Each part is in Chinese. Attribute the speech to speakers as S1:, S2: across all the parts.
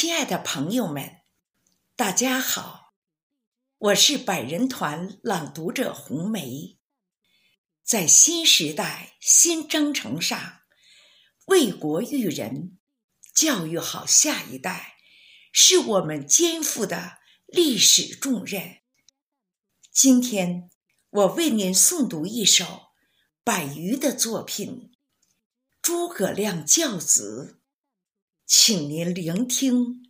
S1: 亲爱的朋友们，大家好，我是百人团朗读者红梅。在新时代新征程上，为国育人、教育好下一代，是我们肩负的历史重任。今天，我为您诵读一首百余的作品《诸葛亮教子》。请您聆听。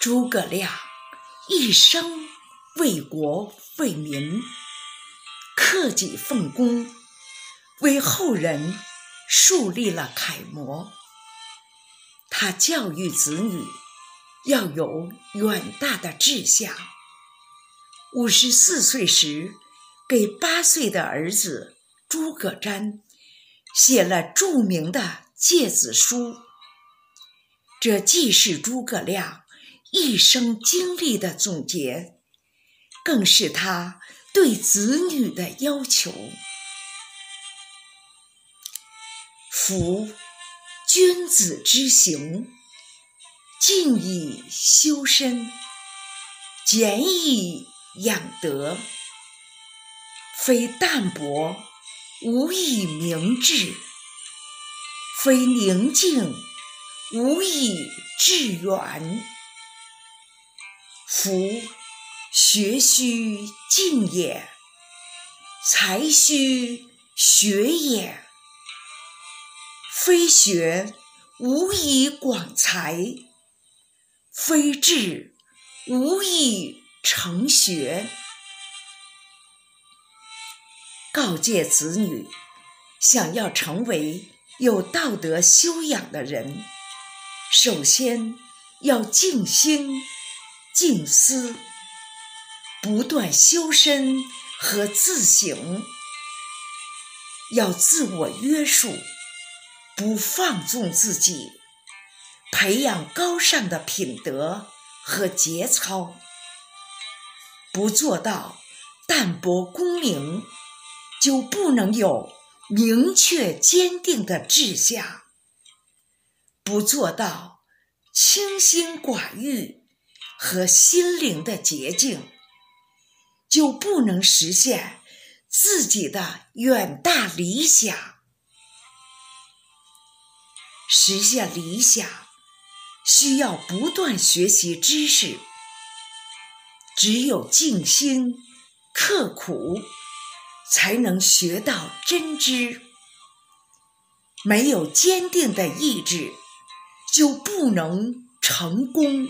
S1: 诸葛亮一生为国为民。克己奉公，为后人树立了楷模。他教育子女要有远大的志向。五十四岁时，给八岁的儿子诸葛瞻写了著名的《诫子书》，这既是诸葛亮一生经历的总结，更是他。对子女的要求，夫君子之行，静以修身，俭以养德。非淡泊，无以明志；非宁静，无以致远。夫学须静也，才须学也。非学，无以广才；非志，无以成学。告诫子女，想要成为有道德修养的人，首先要静心、静思。不断修身和自省，要自我约束，不放纵自己，培养高尚的品德和节操。不做到淡泊功名，就不能有明确坚定的志向；不做到清心寡欲和心灵的洁净。就不能实现自己的远大理想。实现理想需要不断学习知识，只有静心刻苦，才能学到真知。没有坚定的意志，就不能成功。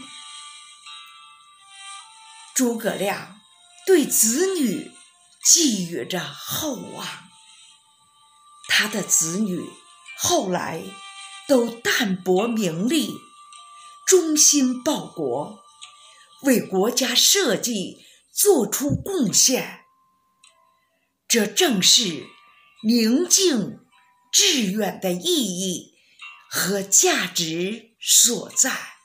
S1: 诸葛亮。对子女寄予着厚望，他的子女后来都淡泊名利，忠心报国，为国家社稷做出贡献。这正是宁静致远的意义和价值所在。